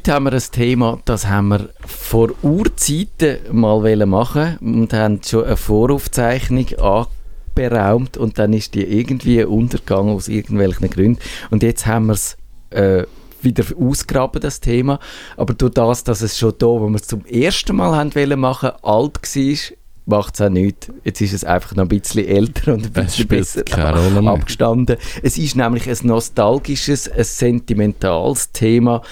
Heute haben wir ein Thema, das haben wir vor Urzeiten mal machen und haben schon eine Voraufzeichnung anberaumt und dann ist die irgendwie untergegangen aus irgendwelchen Gründen und jetzt haben wir es äh, wieder ausgraben, das Thema. Aber durch das, dass es schon da, wo wir es zum ersten Mal haben machen, alt war, macht es auch nichts. Jetzt ist es einfach noch ein bisschen älter und ein bisschen besser abgestanden. Es ist nämlich ein nostalgisches, ein sentimentales Thema.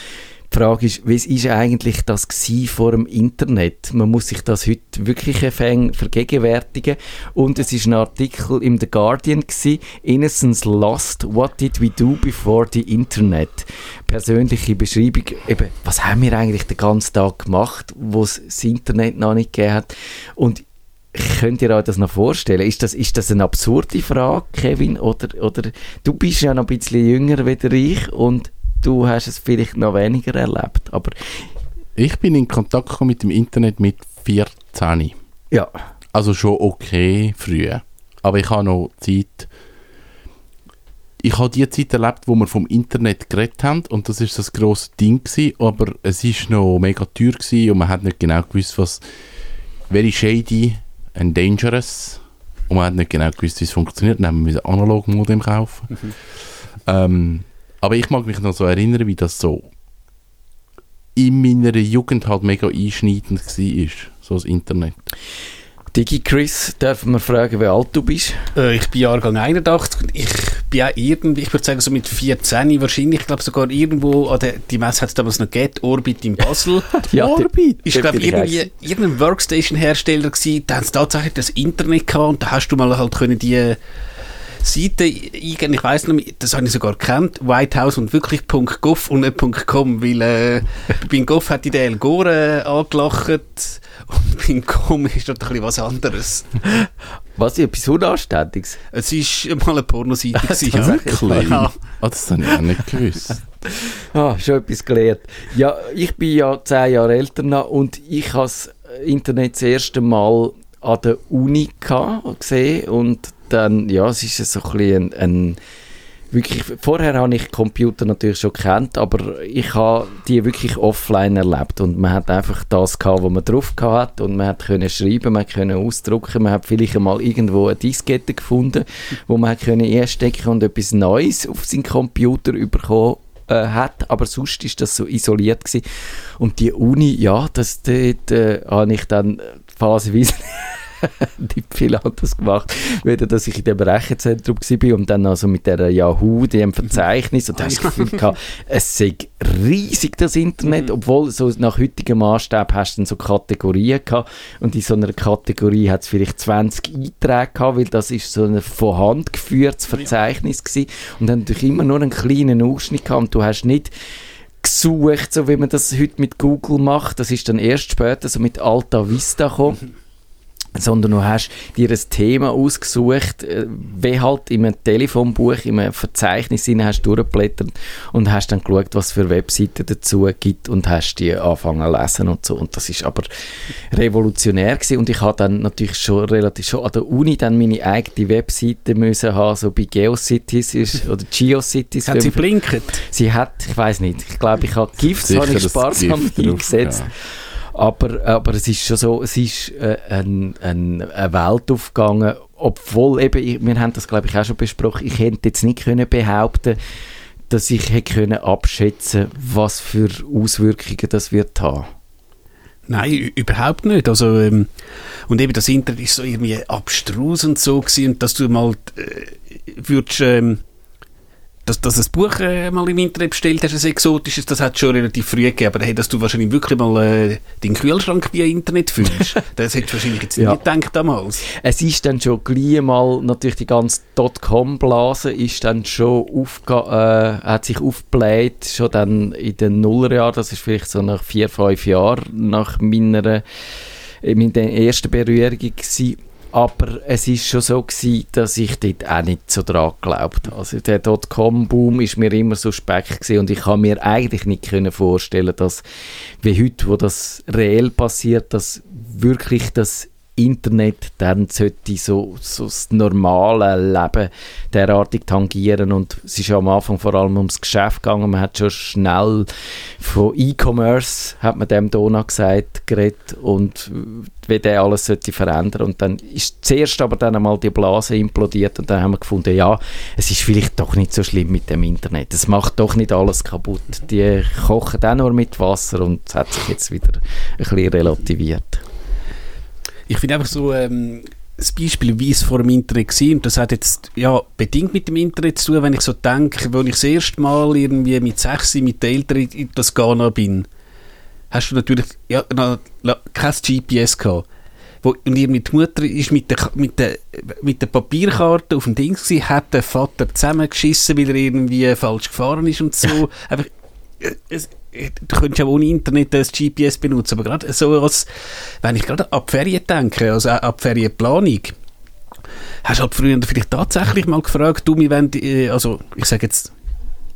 Die Frage ist, was ist eigentlich das vor dem Internet? Man muss sich das heute wirklich vergegenwärtigen. Und es ist ein Artikel im The Guardian gewesen, Innocence Lost, What Did We Do Before the Internet? Persönliche Beschreibung, eben, was haben wir eigentlich den ganzen Tag gemacht, wo es das Internet noch nicht gegeben hat? Und Könnt ihr euch das noch vorstellen? Ist das, ist das eine absurde Frage, Kevin? Oder, oder du bist ja noch ein bisschen jünger wie ich und du hast es vielleicht noch weniger erlebt. Aber ich bin in Kontakt gekommen mit dem Internet mit 14. Ja. Also schon okay früh. Aber ich habe noch Zeit. Ich habe die Zeit erlebt, wo wir vom Internet geredet haben und das ist das grosse Ding gewesen, aber es ist noch mega teuer gewesen und man hat nicht genau gewusst, was very shady and dangerous und man hat nicht genau gewusst, wie es funktioniert. Dann haben wir ein Analog-Modem kaufen. Mhm. Ähm, aber ich mag mich noch so erinnern, wie das so in meiner Jugend halt mega einschneidend war, so das Internet. Digi Chris, dürfen wir fragen, wie alt du bist? Äh, ich bin Jahrgang 81. Ich bin auch irgendwie, ich würde sagen, so mit 14 wahrscheinlich, ich glaube sogar irgendwo, an der, die Messe hat es damals noch gegeben, Orbit in Basel. ja, Orbit? Ich glaube, irgendwie irgendein Workstation-Hersteller gewesen, da haben sie tatsächlich das Internet gehabt und da hast du mal halt können die Seite eingeben, ich weiss noch, das habe ich sogar gekannt, Whitehouse und wirklich .gov und nicht .com, weil äh, bei .gov hat die El Gore äh, angelacht und bei .com ist dort ein bisschen was anderes. Was, etwas Unanständiges? Es war mal eine Pornoseite. gewesen, ja. Wirklich? Ja. Oh, das habe ich auch nicht gewusst. ah, schon etwas gelernt. Ja, ich bin ja zehn Jahre älter noch und ich habe das Internet das erste Mal an der Uni gesehen und dann, ja, es ist so ein bisschen ein, ein wirklich, vorher habe ich Computer natürlich schon kennt, aber ich habe die wirklich offline erlebt und man hat einfach das gehabt, was man drauf hat und man hat können schreiben, man können ausdrucken, man hat vielleicht einmal irgendwo eine Diskette gefunden, wo man hat können einstecken und etwas Neues auf seinen Computer bekommen äh, hat, aber sonst ist das so isoliert gewesen. und die Uni, ja, das dort äh, habe ich dann phasenweise nicht viel anderes gemacht, weder dass ich in dem Rechenzentrum war und dann also mit der Yahoo, dem Verzeichnis, und da habe ich das Gefühl gehabt, es sei riesig, das Internet, mhm. obwohl so nach heutigem Maßstab hast du dann so Kategorien gehabt und in so einer Kategorie hat es vielleicht 20 Einträge gehabt, weil das ist so ein von Hand geführtes Verzeichnis gewesen und dann natürlich immer nur einen kleinen Ausschnitt gehabt und du hast nicht gesucht, so wie man das heute mit Google macht. Das ist dann erst später so mit Alta Vista gekommen. Sondern du hast dir ein Thema ausgesucht, äh, wie halt in einem Telefonbuch, in einem Verzeichnis hinein hast durchgeblättert und hast dann geschaut, was für Webseiten dazu gibt und hast die angefangen zu lesen und so. Und das ist aber revolutionär gewesen. und ich habe dann natürlich schon relativ schon an der Uni dann meine eigene Webseite müssen haben, so bei GeoCities ist, oder GeoCities. Hat sie blinkt? Sie hat, ich weiß nicht, ich glaube, ich habe GIFs habe ich sparsam eingesetzt. Ja. Aber, aber es ist schon so, es ist äh, ein, ein, eine Welt aufgegangen, obwohl eben, wir haben das glaube ich auch schon besprochen, ich hätte jetzt nicht können behaupten dass ich hätte können abschätzen was für Auswirkungen das wird haben. Nein, überhaupt nicht. Also, ähm, und eben das Internet ist so irgendwie abstrus und so gewesen, dass du mal äh, würdest, ähm, dass, dass ein Buch äh, mal im Internet bestellt hast, ein exotisches, das hat schon relativ früh gegeben, aber hey, dass du wahrscheinlich wirklich mal äh, den Kühlschrank via Internet fühlst, das hättest du wahrscheinlich jetzt ja. nicht gedacht damals. Es ist dann schon gleich mal, natürlich die ganze Dotcom-Blase ist dann schon aufge äh, hat sich aufgebläht, schon dann in den Nullerjahren, das ist vielleicht so nach vier, fünf Jahren nach meiner, meiner ersten Berührung gewesen aber es ist schon so gewesen, dass ich dort auch nicht so dran geglaubt habe. Also der Dotcom-Boom ist mir immer so speck gewesen und ich kann mir eigentlich nicht vorstellen, dass wie heute, wo das reell passiert, dass wirklich das Internet dann sollte so, so das normale Leben derartig tangieren. Und es ist ja am Anfang vor allem ums Geschäft gegangen, man hat schon schnell von E-Commerce, hat man dem Dona gesagt, geredet und wie der alles sollte verändern. Und dann ist zuerst aber dann einmal die Blase implodiert und dann haben wir gefunden, ja, es ist vielleicht doch nicht so schlimm mit dem Internet, es macht doch nicht alles kaputt, die kochen auch nur mit Wasser und es hat sich jetzt wieder ein bisschen relativiert. Ich finde einfach so ähm, das Beispiel, wie es vor dem Internet war, und das hat jetzt ja, bedingt mit dem Internet zu tun, wenn ich so denke, als ich das erste Mal irgendwie mit 6 mit den Eltern in das Ghana bin, hast du natürlich ja, noch, kein GPS gehabt. Wo, und irgendwie die Mutter ist mit der, mit der, mit der Papierkarte auf dem Ding gewesen, hat der Vater zusammengeschissen, weil er irgendwie falsch gefahren ist und so. Einfach, äh, es, du könntest ja ohne Internet das GPS benutzen, aber gerade so als, wenn ich gerade die Ferien denke, also die Ferienplanung, hast du halt früher vielleicht tatsächlich mal gefragt, du, wir wollen, äh, also ich sage jetzt,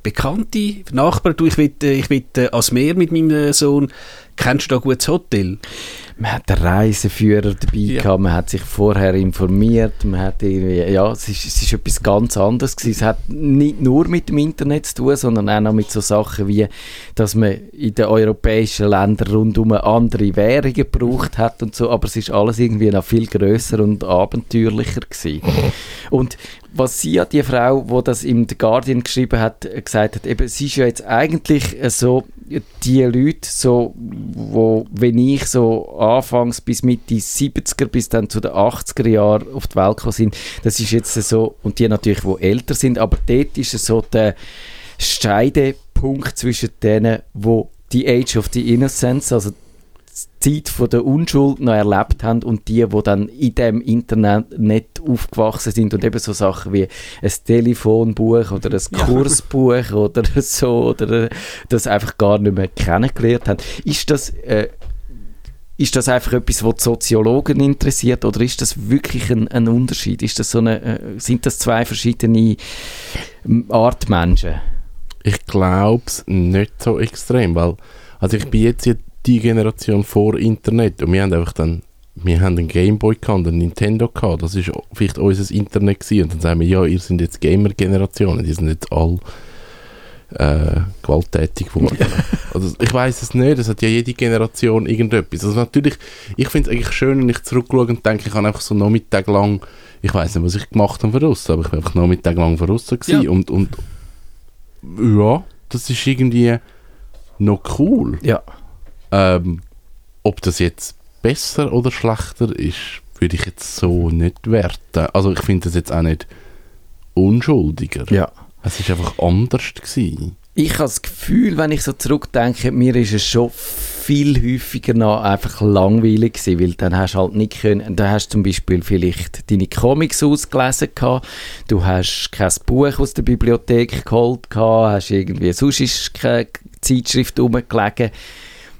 Bekannte, Nachbarn, du, ich will, äh, ich will äh, ans Meer mit meinem Sohn, kennst du da ein gutes Hotel? man hat einen Reiseführer dabei ja. gehabt, man hat sich vorher informiert, man hat irgendwie, ja, es ist, es ist etwas ganz anderes gewesen. Es hat nicht nur mit dem Internet zu tun, sondern auch noch mit so Sachen wie, dass man in den europäischen Ländern rundum andere Währungen gebraucht hat und so, aber es ist alles irgendwie noch viel größer und abenteuerlicher gewesen. und was sie ja, die Frau, die das im The Guardian geschrieben hat, gesagt hat, eben, sie ist ja jetzt eigentlich so die Leute, so, wo, wenn ich so anfangs bis Mitte 70er bis dann zu den 80er Jahren auf die Welt gekommen sind, das ist jetzt so, und die natürlich, wo älter sind, aber dort ist es so der Scheidepunkt zwischen denen, wo die Age of the Innocence, also Zeit von der Unschuld noch erlebt haben und die, die dann in dem Internet nicht aufgewachsen sind und eben so Sachen wie ein Telefonbuch oder ein Kursbuch ja. oder so oder das einfach gar nicht mehr kennengelernt haben. Ist das äh, ist das einfach etwas, was die Soziologen interessiert oder ist das wirklich ein, ein Unterschied? Ist das so eine, äh, sind das zwei verschiedene Art Menschen? Ich glaube es nicht so extrem, weil also ich bin jetzt die Generation vor Internet und wir haben einfach dann wir haben einen Gameboy und einen Nintendo gehabt. Das ist vielleicht unser Internet gewesen. Und dann sagen wir, ja, ihr seid jetzt Gamer-Generationen. Die sind jetzt all äh, gewalttätig geworden. also ich weiß es nicht. Es hat ja jede Generation irgendetwas. Also natürlich, ich finde es eigentlich schön, wenn ich zurückschaue und denke, ich habe einfach so Nachmittag lang, ich weiß nicht, was ich gemacht habe voraus, aber ich war einfach Nachmittag lang voraus ja. und, und ja, das ist irgendwie noch cool. Ja. Ähm, ob das jetzt besser oder schlechter ist, würde ich jetzt so nicht werten. Also ich finde das jetzt auch nicht unschuldiger. Ja. Es ist einfach anders gewesen. Ich habe das Gefühl, wenn ich so zurückdenke, mir ist es schon viel häufiger noch einfach langweilig gewesen, weil dann hast du halt nicht können, da hast du zum Beispiel vielleicht deine Comics ausgelesen gehabt, du hast kein Buch aus der Bibliothek geholt gehabt, hast irgendwie, sonst ist keine Zeitschrift rumgelegen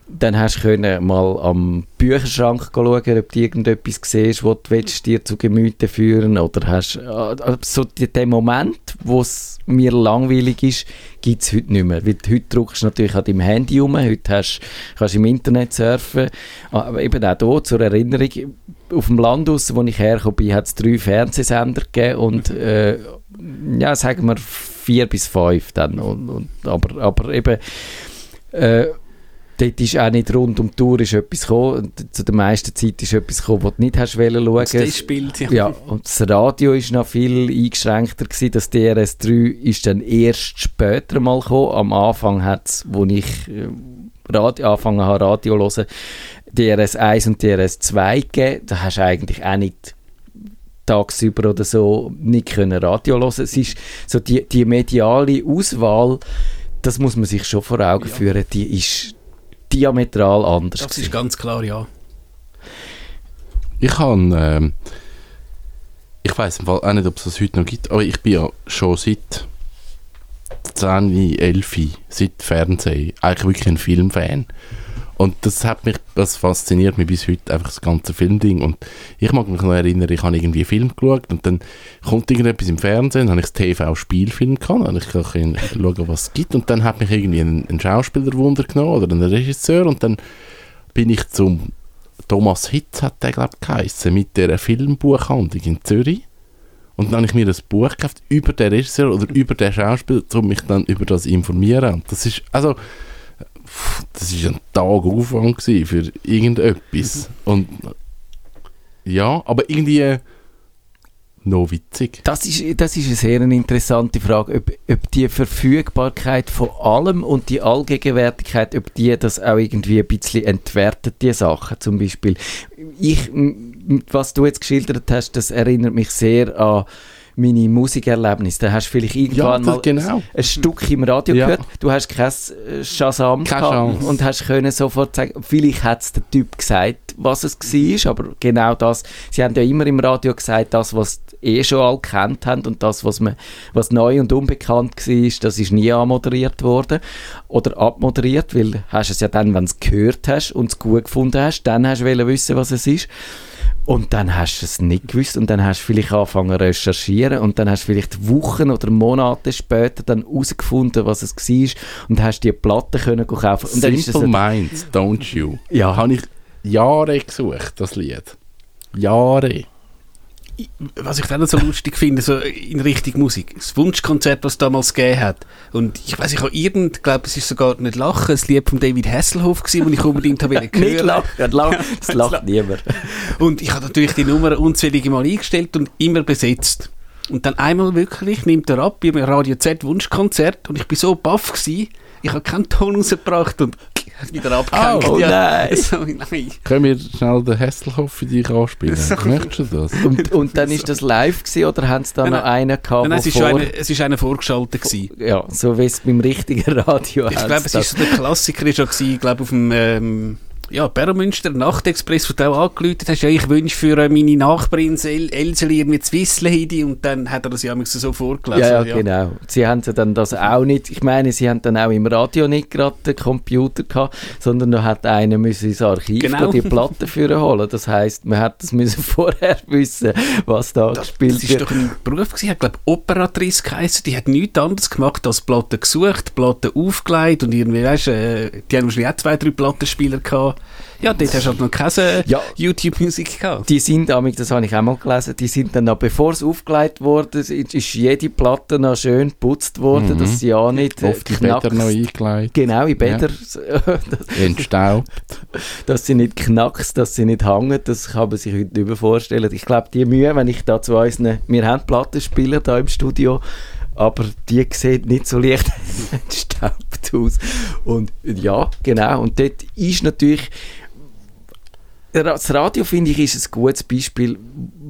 dann hast du mal am Bücherschrank schauen, ob du irgendetwas siehst, was du dir zu Gemüte führen. Oder hast äh, so den Moment, wo es mir langweilig ist, gibt es heute nicht mehr. Weil heute druckst du natürlich an deinem Handy rum, heute hast, kannst du im Internet surfen, aber eben auch hier zur Erinnerung, auf dem Land aus, wo ich hergekommen bin, hat es drei Fernsehsender gegeben und äh, ja, sagen wir vier bis fünf dann. Und, und aber, aber eben äh, dort ist auch nicht rund um die Tour ist etwas gekommen. Zu der meisten Zeit ist etwas gekommen, was du nicht hast wollen schauen. Das spielt, ja. ja. Und das Radio ist noch viel eingeschränkter gewesen. Das DRS3 ist dann erst später mal gekommen. Am Anfang hat es, wo ich äh, Radio, angefangen habe, Radio hören, DRS1 und DRS2 gegeben. Da hast du eigentlich auch nicht tagsüber oder so nicht können Radio hören. Es ist so die, die mediale Auswahl, das muss man sich schon vor Augen ja. führen, die ist diametral anders. Das ist ganz klar, ja. Ich habe, ähm, ich weiß im Fall auch nicht, ob es das heute noch gibt, aber ich bin ja schon seit 10, 11, seit Fernsehen, eigentlich wirklich ein Filmfan. Und das hat mich, das fasziniert mich bis heute, einfach das ganze Filmding. Und ich mag mich noch erinnern, ich habe irgendwie einen Film geschaut und dann kommt irgendetwas im Fernsehen, dann habe ich das TV-Spielfilm gehabt, und ich kann schauen, was es gibt. Und dann hat mich irgendwie ein, ein Schauspieler Wunder genommen oder ein Regisseur und dann bin ich zum Thomas Hitz hat der, glaube ich, mit dieser Filmbuchhandlung in Zürich. Und dann habe ich mir ein Buch gekauft über den Regisseur oder über den Schauspieler, um mich dann über das informieren. Und das ist, also, das ist ein Tag Aufwand für irgendetwas. Und ja, aber irgendwie noch witzig. Das ist, das ist eine sehr interessante Frage, ob, ob die Verfügbarkeit von allem und die Allgegenwärtigkeit, ob die das auch irgendwie ein bisschen entwertet, die Sachen zum Beispiel. Ich, was du jetzt geschildert hast, das erinnert mich sehr an meine Musikerlebnisse. Da hast du vielleicht Ja, irgendwann das, mal genau. ein Stück im Radio Ja. gehört, du hast kein äh, Shazam Keine gehabt Chance. und hast können sofort sagen, vielleicht hat es der Typ gesagt, was es war, aber genau das, sie haben ja immer im Radio gesagt, das, was eh schon alle kennt haben und das, was, man, was neu und unbekannt war, das ist nie anmoderiert worden oder abmoderiert, weil hast es ja dann, wenn du es gehört hast und es gut gefunden hast, dann hast du wissen, was es ist. Und dann hast du es nicht gewusst und dann hast du vielleicht angefangen zu recherchieren und dann hast du vielleicht Wochen oder Monate später dann herausgefunden, was es war und hast die Platte können kaufen. Und dann Simple Minds, Don't You. Ja. Habe ich Jahre gesucht, das Lied. Jahre. Was ich dann so lustig finde, so in Richtung Musik, das Wunschkonzert, was es damals gegeben hat. Und ich weiß, ich habe irgend, glaube es ist sogar nicht Lachen, ein Lied von David Hasselhoff gewesen, das ich unbedingt habe Nicht hören. lachen, lachen. das lacht niemand. Und ich habe natürlich die Nummer unzählige Mal eingestellt und immer besetzt. Und dann einmal wirklich nimmt er ab, beim Radio Z Wunschkonzert und ich bin so baff gewesen, ich habe keinen Ton rausgebracht und wieder abgehängt. Oh, nein. So, nein. Können wir schnell den Hasselhoff für dich anspielen? So. Möchtest du das? Und, und dann ist das live gewesen, oder haben sie da Nein, noch einen gehabt, Nein, nein, es ist, vor- schon eine, es ist einer vorgeschaltet gewesen. ja, so wie es beim richtigen Radio Ich glaube, es ist so der Klassiker ist ja gewesen, ich glaube auf dem ähm, ja, Beromünster Nachtexpress, wo du auch angeläutet hast, ja, ich wünsche für äh, meine Nachbarin El Elseli irgendwie zu Wisselheidi und dann hat er das ja so vorgelesen. Ja, ja, genau. Sie haben ja dann das auch nicht, ich meine, sie haben dann auch im Radio nicht gerade den Computer gehabt, sondern da hat einer müssen ins Archiv Genau. die Platte für holen. Das heisst, man hat das müssen vorher wissen, was da Das, gespielt das ist wird. doch ein Beruf gewesen, hat glaube Operatrice geheißen, die hat nichts anderes gemacht als Platten gesucht, Platten aufgelegt und irgendwie, weißt äh, die haben wahrscheinlich auch zwei, drei Plattenspieler gehabt. Ja, dort hast du halt noch keine Ja. YouTube-Musik gehabt. Die sind, das habe ich auch mal gelesen, die sind dann noch, bevor es aufgelegt wurde, ist ist jede Platte noch schön geputzt worden, Mhm. dass sie ja nicht äh, Oft die Bäder knackst. noch eingelegt, Genau, in Bäder, entstaubt. dass sie nicht knackst, dass sie nicht hängen, das kann man sich heute nicht mehr vorstellen. Ich glaube, die Mühe, wenn ich da zu unseren, wir haben Plattenspieler da im Studio, aber die sehen nicht so leicht entstaubt aus. Und ja, genau, und dort ist natürlich, das Radio, finde ich, ist ein gutes Beispiel,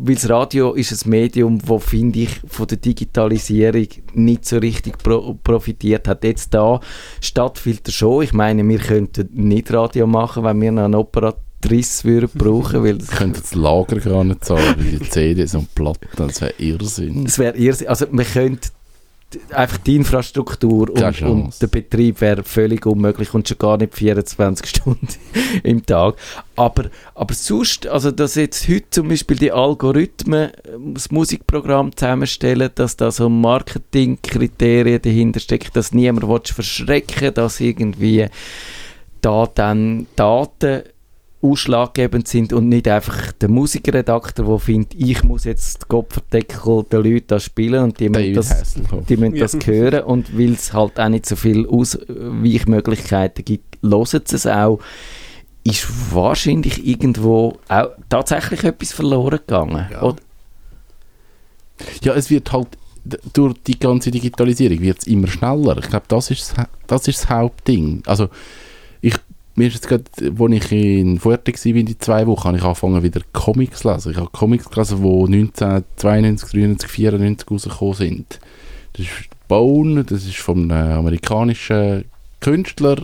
weil das Radio ist ein Medium, wo finde ich, von der Digitalisierung nicht so richtig pro profitiert hat. Jetzt da Stadtfilter schon. Ich meine, wir könnten nicht Radio machen, wenn wir noch einen Operatrice würden brauchen, weil das Ich könnte das Lager gar nicht zahlen, weil die CDs und Platten, das wäre Irrsinn. Es wäre irrsinn- also man könnte einfach die Infrastruktur und, und der Betrieb wäre völlig unmöglich und schon gar nicht 24 Stunden im Tag. Aber, aber sonst, also dass jetzt heute zum Beispiel die Algorithmen äh, das Musikprogramm zusammenstellen, dass da so Marketingkriterien dahinter stecken, dass niemand will verschrecken dass irgendwie da dann Daten ausschlaggebend sind und nicht einfach der Musikredakteur, der findet, ich muss jetzt die Kopferdeckel der Leute da spielen und die müssen das, die müssen Ja. das hören und weil es halt auch nicht so viele Ausweichmöglichkeiten gibt, hören sie es auch, ist wahrscheinlich irgendwo auch tatsächlich etwas verloren gegangen. Ja. Oder? Ja, es wird halt durch die ganze Digitalisierung wird es immer schneller. Ich glaube, das ist das, das ist das Hauptding. Also mir ist jetzt gerade, als ich in Fuerte war, in zwei Wochen, habe ich angefangen wieder Comics zu lesen. Ich habe Comics gelesen, die 1992, 93, 94 rausgekommen sind. Das ist Bone, das ist von einem amerikanischen Künstler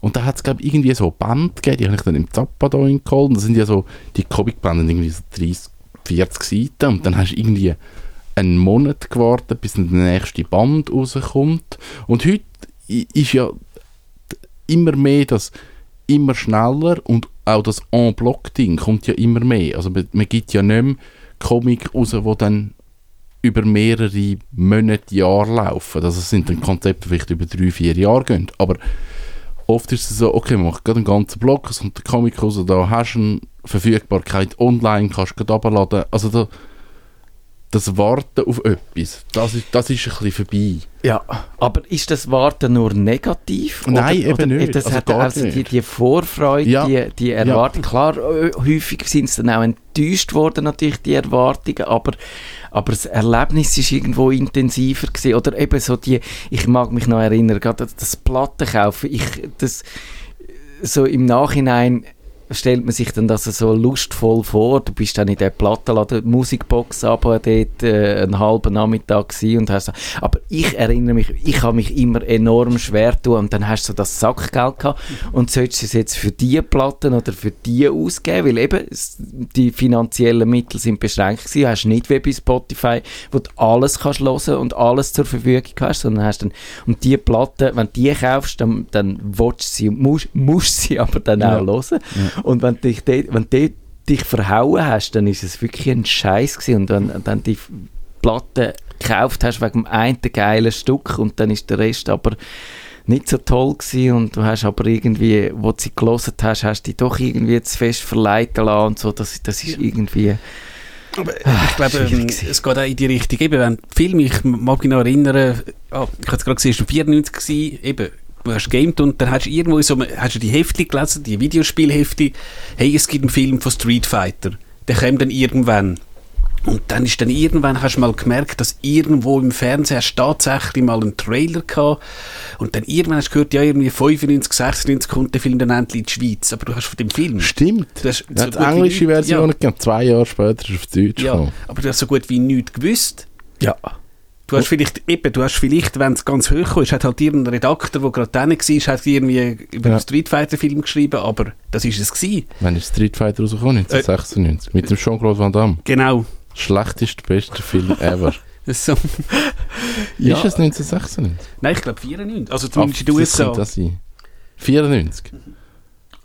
und da hat es, glaube ich, irgendwie so eine Band gegeben, die habe ich dann im Zappa da geholt. Das sind ja so, die Comicbände irgendwie so 30, 40 Seiten und dann hast du irgendwie einen Monat gewartet, bis der nächste Band rauskommt. Und heute ist ja immer mehr das immer schneller und auch das En-Bloc-Ding kommt ja immer mehr. Also man, man gibt ja nicht mehr Comic raus, wo dann über mehrere Monate, Jahre laufen. Also es sind dann Konzepte, die vielleicht über drei, vier Jahre gehen. Aber oft ist es so, okay, man macht gerade einen ganzen Block, es kommt der Comic raus, da hast du eine Verfügbarkeit online, kannst du gerade runterladen. Also da, das Warten auf etwas, das ist, das ist ein bisschen vorbei. Ja, aber ist das Warten nur negativ? Nein, eben oder nicht. Das Also hat also die, die Vorfreude, Ja. die, die Erwartung. Klar, äh, häufig sind es dann auch enttäuscht worden, natürlich, die Erwartungen, aber, aber das Erlebnis ist irgendwo intensiver gewesen. Oder eben so die, ich mag mich noch erinnern, gerade das- das Plattenkaufen, ich, das, so im Nachhinein stellt man sich dann das so lustvoll vor. Du bist dann in der Plattenladen, die Musikbox aber dort äh, einen halben Nachmittag und hast so, aber ich erinnere mich, ich habe mich immer enorm schwer tun und dann hast du so das Sackgeld gehabt und sollst du es jetzt für die Platten oder für die ausgeben, weil eben die finanziellen Mittel sind beschränkt gewesen, du hast nicht wie bei Spotify, wo du alles kannst hören und alles zur Verfügung hast, sondern hast dann, und die Platten, wenn du die kaufst, dann, dann willst du sie, musst, musst sie aber dann Ja. auch hören. Und wenn du dich, dort- wenn du dich verhauen hast, dann ist es wirklich ein Scheiß gewesen. Und wenn dann die Platte gekauft hast wegen dem einen geilen Stück und dann ist der Rest aber nicht so toll gewesen und du hast aber irgendwie, wo du sie gelesen hast, hast du dich doch irgendwie zu fest verleiten lassen und so, das, das ist irgendwie... Aber ich glaube, ähm, es geht auch in die Richtung. Eben, wenn Film, ich mag mich noch erinnern, ah, ich habe es gerade gesehen, es war 94 gewesen, eben, du hast gamed und dann hast du irgendwo so, hast du die Hefte gelesen, die Videospielhefte, hey, es gibt einen Film von Street Fighter, der kommt dann irgendwann. Und dann ist dann irgendwann, hast du mal gemerkt, dass irgendwo im Fernsehen hast tatsächlich mal einen Trailer gehabt. Und dann irgendwann hast du gehört, ja, irgendwie 95, 96 kommt der Film dann endlich in die Schweiz. Aber du hast von dem Film... Stimmt. Du hast Ja, so die englische Version Ja. Zwei Jahre später ist es auf Deutsch Ja, gekommen. aber du hast so gut wie nichts gewusst. Ja. Du hast vielleicht, eben, du hast vielleicht, wenn es ganz hoch ist, hat halt irgendein Redakteur, der gerade dann war, hat irgendwie über Ja. einen Street Fighter Film geschrieben, aber das ist es gewesen. Wann ist Street Fighter rausgekommen? Äh. 1996. Mit dem Jean-Claude Van Damme. Genau. Schlechteste, beste Film ever. So. Ja. Ist es 1996? Nein, ich glaube 94. Also zumindest in den das USA. könnte das sein. 94.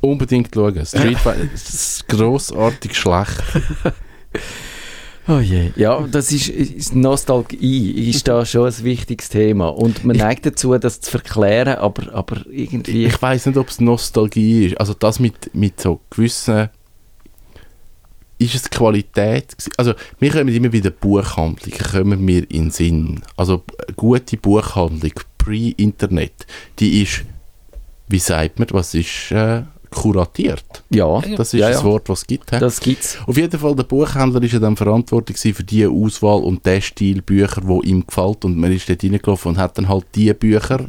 Unbedingt schauen. Street Fighter ist grossartig schlecht. Oh je. Ja, das ist, ist Nostalgie, ist da schon ein wichtiges Thema. Und man neigt dazu, das zu verklären, aber, aber irgendwie... Ich weiß nicht, ob es Nostalgie ist. Also das mit, mit so gewissen... Ist es Qualität? Also wir kommen immer wieder Buchhandlungen, kommen mir in den Sinn. Also eine gute Buchhandlung, pre-Internet, die ist, wie sagt man, was ist äh, kuratiert. ja, Das ist ja, das ja. Wort, was es gibt. hä? das gibt's. Auf jeden Fall, der Buchhändler ist ja dann verantwortlich für die Auswahl und den Stil Bücher, wo ihm gefällt und man ist dort reingelaufen und hat dann halt die Bücher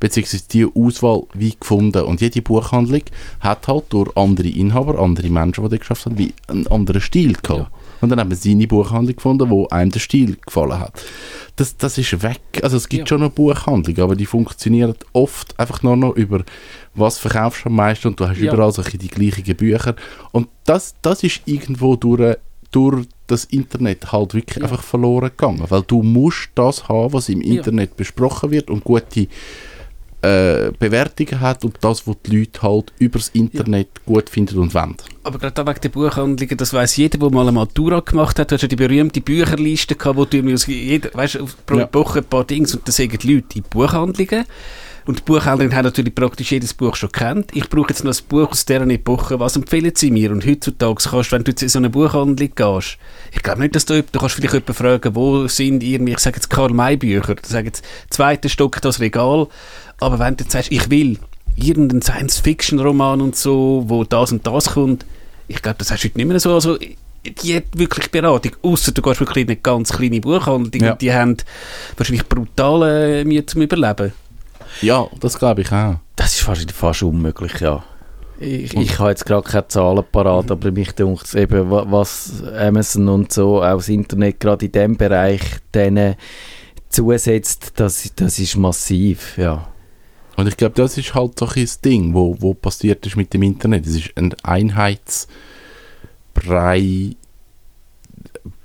beziehungsweise die Auswahl wie gefunden und jede Buchhandlung hat halt durch andere Inhaber, andere Menschen, die dort geschafft haben, wie einen anderen Stil gehabt. Ja. Und dann haben wir seine Buchhandlung gefunden, wo einem der Stil gefallen hat. Das, das ist weg. Also es gibt Ja. schon noch Buchhandlungen, aber die funktionieren oft einfach nur noch über was verkaufst du am meisten und du hast Ja. überall solche die gleichen Bücher. Und das, das ist irgendwo durch, durch das Internet halt wirklich Ja. einfach verloren gegangen. Weil du musst das haben, was im. Internet besprochen wird und gute äh, Bewertungen hat und das, was die Leute halt übers Internet gut finden und wollen. Aber gerade da wegen der Buchhandlungen, das weiss jeder, der mal eine Matura gemacht hat, du hast ja die berühmte Bücherliste gehabt, wo du aus jeder, weißt, pro Ja. Woche ein paar Dings und dann sagen die Leute in Buchhandlungen. Und die Buchhändlerin hat natürlich praktisch jedes Buch schon kennt. Ich brauche jetzt noch ein Buch aus dieser Epoche. Was empfehlen Sie mir? Und heutzutage kannst du, wenn du jetzt in so eine Buchhandlung gehst, ich glaube nicht, dass du, du kannst vielleicht jemanden fragen, wo sind irgendwie, ich sage jetzt Karl-May-Bücher, ich sage jetzt, zweiter Stock das Regal. Aber wenn du jetzt sagst, ich will irgendeinen Science-Fiction-Roman und so, wo das und das kommt, ich glaube, das hast du heute nicht mehr so. Also, die hat wirklich Beratung, außer du gehst wirklich in eine ganz kleine Buchhandlung Ja. und die haben wahrscheinlich brutale Mühe zum Überleben. Ja, das glaube ich auch. Das ist fast, fast unmöglich, ja. Ich, ich habe jetzt gerade keine Zahlen parat, aber mich denkt es eben, wa- was Amazon und so, auch das Internet gerade in diesem Bereich denen zusetzt, das, das ist massiv, ja. Und ich glaube, das ist halt so ein Ding, wo, wo passiert ist mit dem Internet. Es ist ein Einheitsbrei ein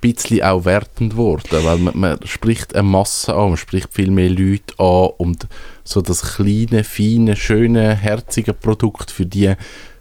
bisschen auch wertend worden, weil man, man spricht eine Masse an, man spricht viel mehr Leute an und so das kleine, feine, schöne, herzige Produkt für die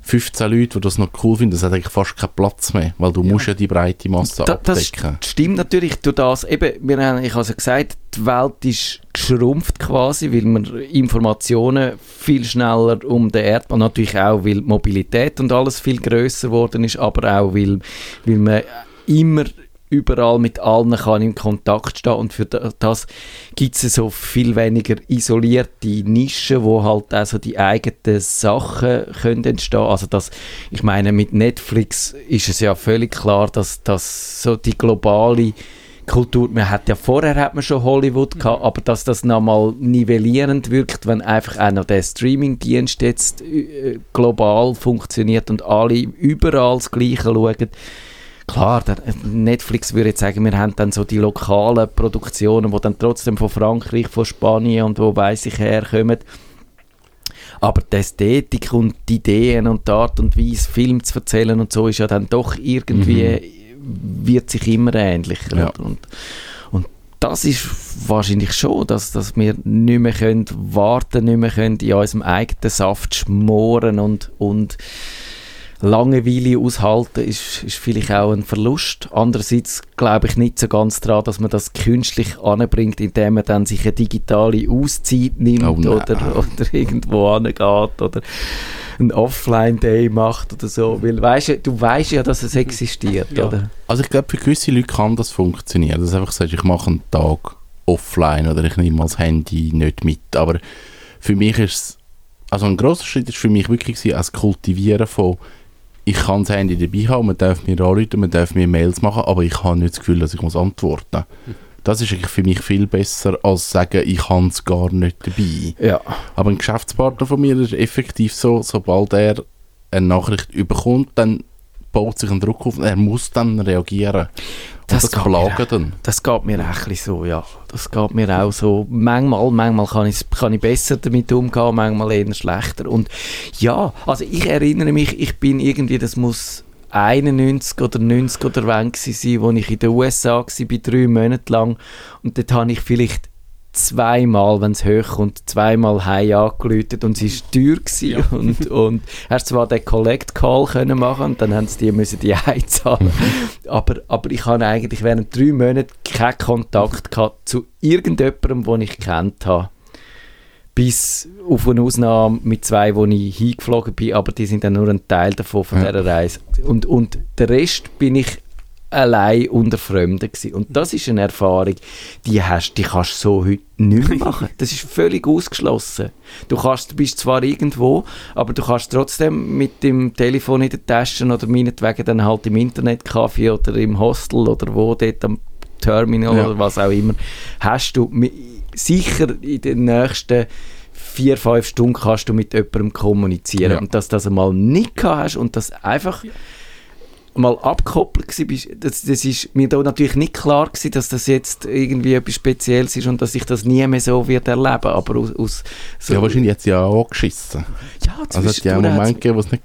15 Leute, die das noch cool finden, das hat eigentlich fast keinen Platz mehr, weil du musst ja die breite Masse Da, das abdecken. stimmt natürlich durch das, eben, wir haben, ich habe ja gesagt, die Welt ist geschrumpft quasi, weil man Informationen viel schneller um den Erdball, natürlich auch, weil die Mobilität und alles viel größer geworden ist, aber auch, weil, weil man immer überall mit allen kann in Kontakt stehen und für da- das gibt es so viel weniger isolierte Nischen, wo halt auch so die eigenen Sachen können entstehen. Also das, ich meine, mit Netflix ist es ja völlig klar, dass, dass so die globale Kultur, man hat ja vorher hat man schon Hollywood gehabt, aber dass das nochmal nivellierend wirkt, wenn einfach auch noch der Streamingdienst jetzt äh, global funktioniert und alle überall das Gleiche schauen. Klar, der Netflix würde jetzt sagen, wir haben dann so die lokalen Produktionen, die dann trotzdem von Frankreich, von Spanien und wo weiß ich herkommen. Aber die Ästhetik und die Ideen und die Art und Weise, Film zu erzählen und so, ist ja dann doch irgendwie, wird sich immer ähnlicher. Ja. Und, und das ist wahrscheinlich schon, dass, dass wir nicht mehr können warten, nicht mehr können in unserem eigenen Saft schmoren und, und Langeweile aushalten, ist, ist vielleicht auch ein Verlust. Andererseits glaube ich nicht so ganz daran, dass man das künstlich anbringt, indem man dann sich eine digitale Auszeit nimmt Oh oder, oder irgendwo angeht oder ein Offline-Day macht oder so. Weil weißt, du- weißt ja, dass es existiert, Ja. oder? Also ich glaube, für gewisse Leute kann das funktionieren. Dass du einfach sagst, ich mache einen Tag offline oder ich nehme mal das Handy nicht mit. Aber für mich ist es, also ein grosser Schritt ist für mich wirklich gewesen, als Kultivieren von ich kann das Handy dabei haben, man darf mir anrufen, man darf mir Mails machen, aber ich habe nicht das Gefühl, dass ich muss antworten Das ist eigentlich für mich viel besser, als sagen, ich habe es gar nicht dabei. Ja. Aber ein Geschäftspartner von mir ist effektiv so, sobald er eine Nachricht überkommt, dann baut sich ein Druck auf und er muss dann reagieren. Das das, geht mir dann. Das geht mir auch so, ja. Das geht mir auch so. Manchmal, manchmal kann ich, kann ich besser damit umgehen, manchmal eher schlechter. Und ja, also ich erinnere mich, ich bin irgendwie, das muss 91 oder 90 oder wann gewesen sein, wo ich in den USA war, bei drei Monaten lang. Und dort habe ich vielleicht zweimal, wenn es hochkommt, zweimal heim angeläutet und es war teuer. Ja. und, und hast zwar den Collect Call können machen und dann haben sie die müssen die heimzahlen. aber, aber ich habe eigentlich während drei Monaten keinen Kontakt gehabt zu irgendjemandem, den ich kennt habe. Bis auf eine Ausnahme mit zwei, wo ich hingeflogen bin, aber die sind dann nur ein Teil davon von Ja. dieser Reise. Und, und der Rest bin ich allein unter Fremden gewesen. Und das ist eine Erfahrung, die, hast, die kannst du so heute nicht mehr machen. Das ist völlig ausgeschlossen. Du, kannst, du bist zwar irgendwo, aber du kannst trotzdem mit dem Telefon in der Tasche oder meinetwegen dann halt im Internetcafé oder im Hostel oder wo dort am Terminal Ja. oder was auch immer, hast du sicher in den nächsten vier, fünf Stunden kannst du mit jemandem kommunizieren. Ja. Und dass du das einmal nicht gehabt hast und das einfach mal abgekoppelt bist, das, das ist mir da natürlich nicht klar gewesen, dass das jetzt irgendwie etwas Spezielles ist und dass ich das nie mehr so wird erleben, aber aus, aus so, Ja, wahrscheinlich hat sie ja auch angeschissen. ja, Also es hat ja hat's- Momente gegeben, wo es nicht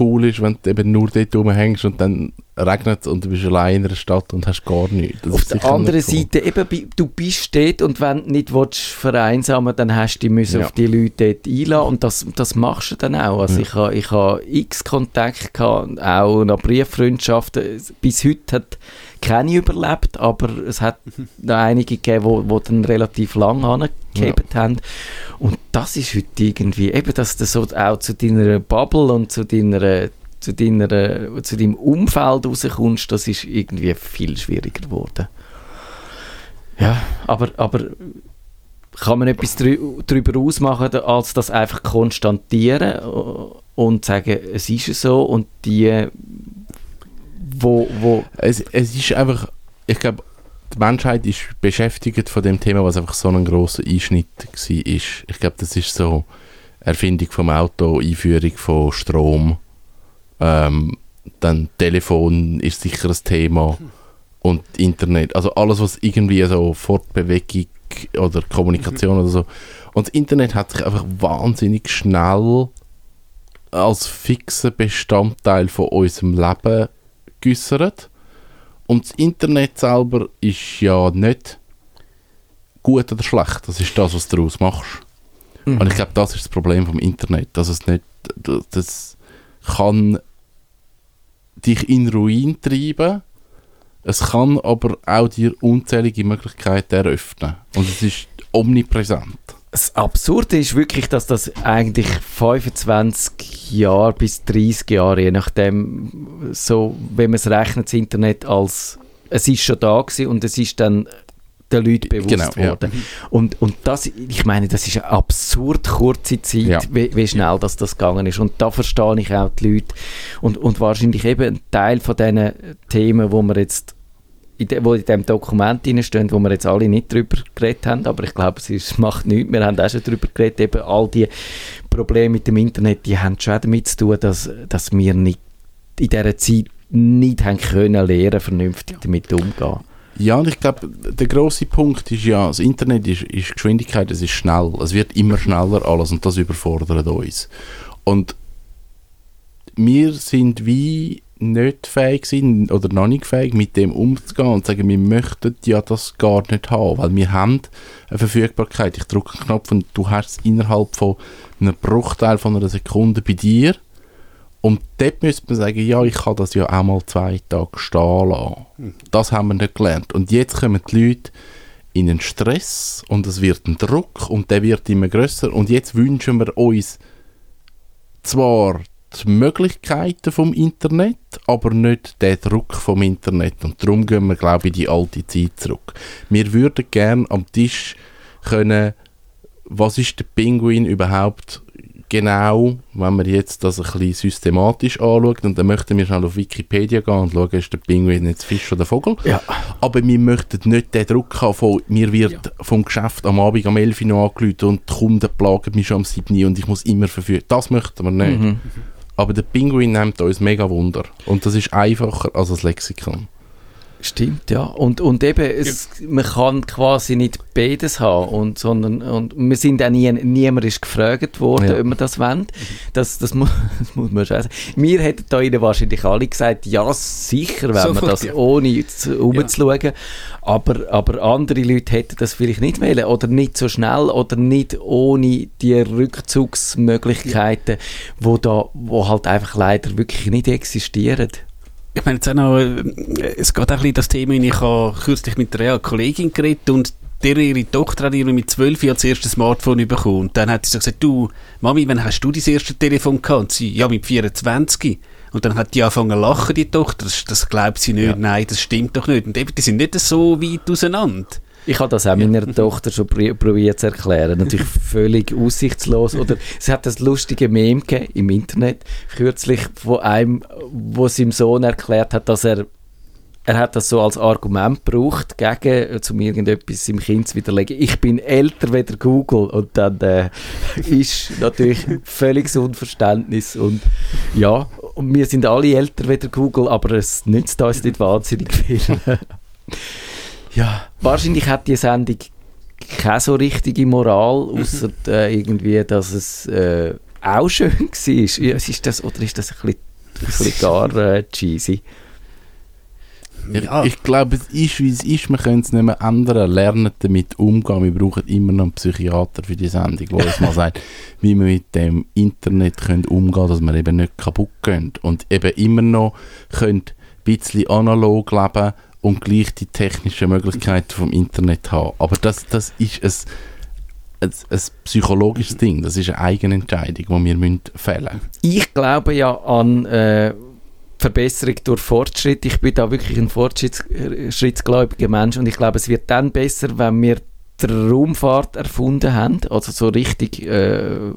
cool ist, wenn du eben nur dort rumhängst und dann regnet es und du bist allein in einer Stadt und hast gar nichts. Das Auf der anderen cool. Seite, eben, du bist dort und wenn du nicht willst, vereinsamen dann hast du dich Ja. auf die Leute dort einladen und das, das machst du dann auch. Also Ja. ich habe ich ha x Kontakte gehabt, auch noch Brieffreundschaften. Bis heute hat keine überlebt, aber es hat noch einige gegeben, wo, wo dann relativ lang angehebt haben. Und das ist heute irgendwie, eben, dass du so auch zu deiner Bubble und zu deiner zu, deiner, zu deinem Umfeld rauskommst, das ist irgendwie viel schwieriger geworden. Ja, aber, aber kann man etwas darüber ausmachen, als das einfach konstatieren äh, und sagen, es ist so und die, wo, wo Es, es ist einfach, ich glaube, die Menschheit ist beschäftigt von dem Thema, was einfach so ein grosser Einschnitt war. Ich glaube, das ist so Erfindung vom Auto, Einführung von Strom, ähm, dann Telefon ist sicher ein Thema und Internet, also alles, was irgendwie so Fortbewegung oder Kommunikation oder so. Und das Internet hat sich einfach wahnsinnig schnell als fixer Bestandteil von unserem Leben geäussert. Und das Internet selber ist ja nicht gut oder schlecht. Das ist das, was du daraus machst. Und ich glaube, das ist das Problem vom Internet, dass es nicht, das, kann dich in Ruin treiben. Es kann aber auch dir unzählige Möglichkeiten eröffnen. Und es ist omnipräsent. Das Absurde ist wirklich, dass das eigentlich 25 Jahre bis 30 Jahre, je nachdem, so, wenn man es rechnet, das Internet als, es ist schon da gewesen und es ist dann den Leuten bewusst Genau, ja. worden. Und, und das, ich meine, das ist eine absurd kurze Zeit, Ja. wie, wie schnell das, das gegangen ist. Und da verstehe ich auch die Leute. Und, und wahrscheinlich eben ein Teil von diesen Themen, wo wir jetzt in de, wo in diesem Dokument drinstehen, wo wir jetzt alle nicht drüber geredet haben, aber ich glaube, es macht nichts. Wir haben auch schon drüber geredet, eben all die Probleme mit dem Internet, die haben schon damit zu tun, dass, dass wir nicht in dieser Zeit nicht haben können lernen, vernünftig damit umzugehen. Ja, und ich glaube, der große Punkt ist ja, das Internet ist, ist Geschwindigkeit, es ist schnell. Es wird immer schneller alles und das überfordert uns. Und wir sind wie nicht fähig sind oder noch nicht fähig, mit dem umzugehen und sagen, wir möchten ja das gar nicht haben, weil wir haben eine Verfügbarkeit. Ich drücke einen Knopf und du hast es innerhalb von einem Bruchteil von einer Sekunde bei dir. Und dort müsste man sagen, ja, ich kann das ja auch mal zwei Tage stehen lassen. Das haben wir nicht gelernt. Und jetzt kommen die Leute in einen Stress und es wird ein Druck und der wird immer größer. Und jetzt wünschen wir uns zwar die Möglichkeiten vom Internet, aber nicht den Druck vom Internet. Und darum gehen wir, glaube ich, in die alte Zeit zurück. Wir würden gerne am Tisch können, was ist der Pinguin überhaupt genau, wenn man jetzt das ein bisschen systematisch anschaut, und dann möchten wir schnell auf Wikipedia gehen und schauen, ist der Pinguin jetzt Fisch oder Vogel. Ja. Aber wir möchten nicht den Druck haben von, mir wird vom Geschäft am Abend am 11 Uhr noch angerufen und die Kunden plagen mich schon am 7 Uhr und ich muss immer verfügen. Das möchten wir nicht. Mhm. Aber der Pinguin nimmt uns mega Wunder. Und das ist einfacher als das Lexikon. Stimmt, ja. Und, und eben, es, man kann quasi nicht beides haben. Und, sondern, und wir sind auch nie, niemand ist gefragt worden, Ja. ob wir das wollen. Das, das, muss, das muss man schon sagen. Wir hätten da Ihnen wahrscheinlich alle gesagt, ja, sicher, wenn Sofort, das ja. ohne zu- umzuschauen. Aber, aber andere Leute hätten das vielleicht nicht wählen oder nicht so schnell oder nicht ohne die Rückzugsmöglichkeiten, wo, da, wo halt einfach leider wirklich nicht existieren. Ich meine, jetzt auch noch, äh, es geht auch ein bisschen das Thema, ich habe kürzlich mit einer Kollegin geredet und der, ihre Tochter hat mit 12 Jahren das erste Smartphone bekommen. Und dann hat sie so gesagt, du, Mami, wann hast du das erste Telefon gehabt? Und sie, ja, mit 24. Und dann hat die angefangen zu lachen, die Tochter. Das, das glaubt sie nicht. Ja. Nein, das stimmt doch nicht. Und eben, die sind nicht so weit auseinander. Ich habe das auch meiner Tochter schon pr- probiert zu erklären. Natürlich völlig aussichtslos. Oder es hat das lustige Meme gegeben im Internet, kürzlich von einem, wo seinem Sohn erklärt hat, dass er er hat das so als Argument gebraucht, gegen, äh, um irgendetwas im Kind zu widerlegen. Ich bin älter wie der Google. Und dann äh, ist natürlich völliges Unverständnis. Und ja, und wir sind alle älter wie der Google, aber es nützt uns nicht wahnsinnig viel. ja, wahrscheinlich hat die Sendung keine so richtige Moral, außer äh, irgendwie, dass es äh, auch schön war. Ja, ist das, oder ist das ein bisschen, ein bisschen gar äh, cheesy? Ja. Ich, ich glaube, es ist, wie es ist. Wir können es nicht mehr ändern. Lernen damit umgehen. Wir brauchen immer noch einen Psychiater für die Sendung, der uns mal sagt, wie wir mit dem Internet können umgehen können, dass wir eben nicht kaputt gehen. Und eben immer noch können ein bisschen analog leben und gleich die technischen Möglichkeiten vom Internet haben. Aber das, das ist ein, ein, ein psychologisches Ding. Das ist eine eigene Entscheidung, die wir müssen fällen müssen. Ich glaube ja an äh, Verbesserung durch Fortschritt. Ich bin da wirklich ein fortschrittsgläubiger Mensch und ich glaube, es wird dann besser, wenn wir die Raumfahrt erfunden haben, also so richtig äh,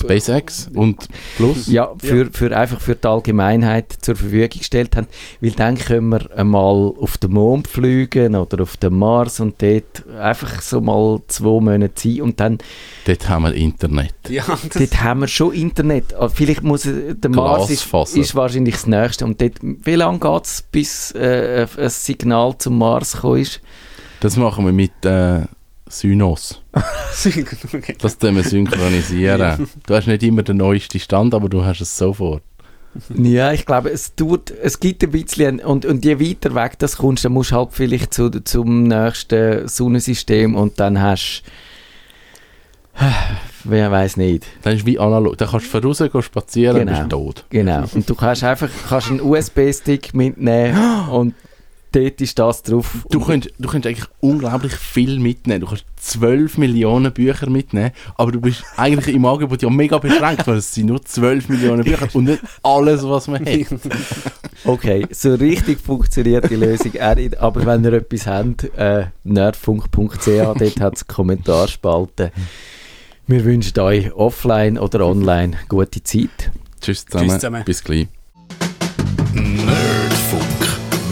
SpaceX und Plus. ja, für, für einfach für die Allgemeinheit zur Verfügung gestellt haben, weil dann können wir einmal auf den Mond fliegen oder auf den Mars und dort einfach so mal zwei Monate sein und dann Dort haben wir Internet. Ja, Dort haben wir schon Internet. Ah, Vielleicht muss äh, der Mars ist, ist wahrscheinlich das Nächste. Und dort, wie lange geht es, bis äh, ein Signal zum Mars gekommen ist? Das machen wir mit äh, Synos. okay. Das tun wir synchronisieren. Du hast nicht immer den neuesten Stand, aber du hast es sofort. Ja, ich glaube, es tut, es gibt ein bisschen, und, und je weiter weg das kommst, dann musst du halt vielleicht zu, zum nächsten Sonnensystem und dann hast wer weiß nicht. Dann ist wie analog. Dann kannst du voraus gehen spazieren Genau. und bist tot. Genau. Und du kannst einfach kannst einen USB-Stick mitnehmen und dort ist das drauf. Du könntest, du könntest eigentlich unglaublich viel mitnehmen. Du kannst 12 Millionen Bücher mitnehmen, aber du bist eigentlich im Angebot ja mega beschränkt, weil es sind nur 12 Millionen Bücher und nicht alles, was man hat. Okay, so richtig funktioniert die Lösung auch nicht. Aber wenn ihr etwas habt, äh, nerdfunk.ch, dort hat es Kommentarspalte. Wir wünschen euch offline oder online gute Zeit. Tschüss zusammen. Tschüss zusammen. Bis gleich.